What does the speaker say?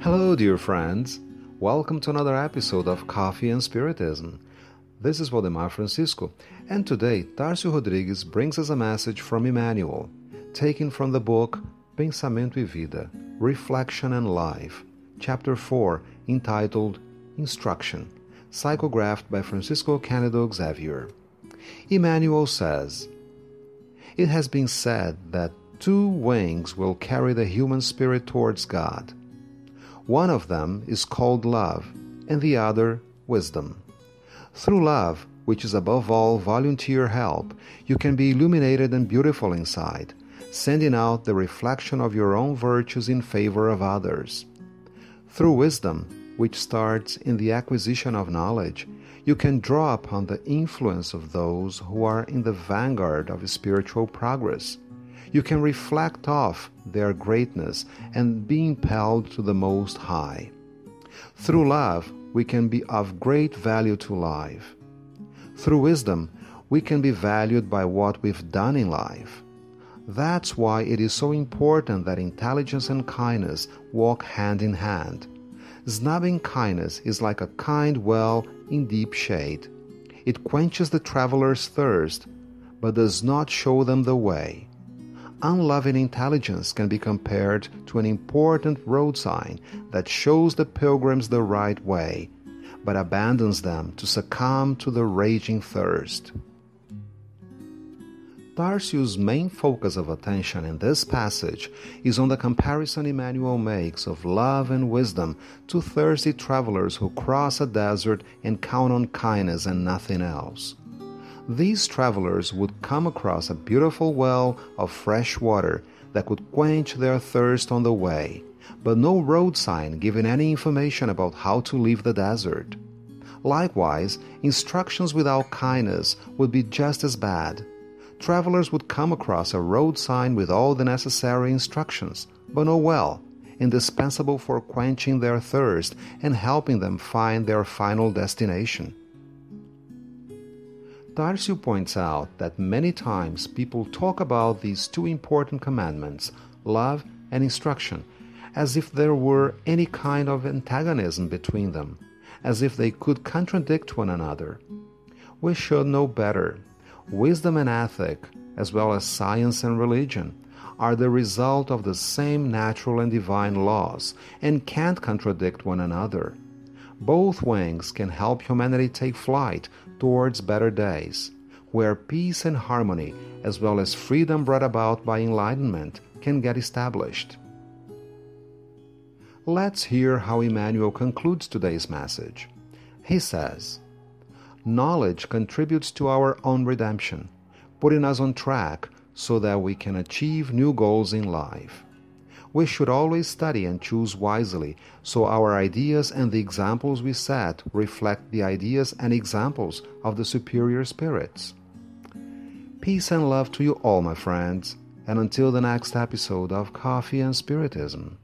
Hello, dear friends. Welcome to another episode of Coffee and Spiritism. This is Valdemar Francisco, and today Tarcio Rodrigues brings us a message from Emmanuel, taken from the book Pensamento e Vida Reflection and Life, Chapter 4, entitled Instruction, psychographed by Francisco Cândido Xavier. Emmanuel says, It has been said that two wings will carry the human spirit towards God one of them is called love, and the other wisdom. Through love, which is above all volunteer help, you can be illuminated and beautiful inside, sending out the reflection of your own virtues in favor of others. Through wisdom, which starts in the acquisition of knowledge, you can draw upon the influence of those who are in the vanguard of spiritual progress you can reflect off their greatness and be impelled to the Most High. Through love, we can be of great value to life. Through wisdom, we can be valued by what we've done in life. That's why it is so important that intelligence and kindness walk hand in hand. Snubbing kindness is like a kind well in deep shade. It quenches the traveler's thirst, but does not show them the way unloving intelligence can be compared to an important road sign that shows the pilgrims the right way, but abandons them to succumb to the raging thirst. Tarcio's main focus of attention in this passage is on the comparison Emmanuel makes of love and wisdom to thirsty travelers who cross a desert and count on kindness and nothing else these travelers would come across a beautiful well of fresh water that could quench their thirst on the way, but no road sign giving any information about how to leave the desert. Likewise, instructions without kindness would be just as bad. Travelers would come across a road sign with all the necessary instructions, but no well, indispensable for quenching their thirst and helping them find their final destination. Tarcio points out that many times people talk about these two important commandments, love and instruction, as if there were any kind of antagonism between them, as if they could contradict one another. We should know better. Wisdom and ethic, as well as science and religion, are the result of the same natural and divine laws and can't contradict one another. Both wings can help humanity take flight towards better days, where peace and harmony, as well as freedom brought about by enlightenment, can get established. Let's hear how Emmanuel concludes today's message. He says, Knowledge contributes to our own redemption, putting us on track so that we can achieve new goals in life we should always study and choose wisely so our ideas and the examples we set reflect the ideas and examples of the superior spirits. Peace and love to you all, my friends, and until the next episode of Coffee and Spiritism.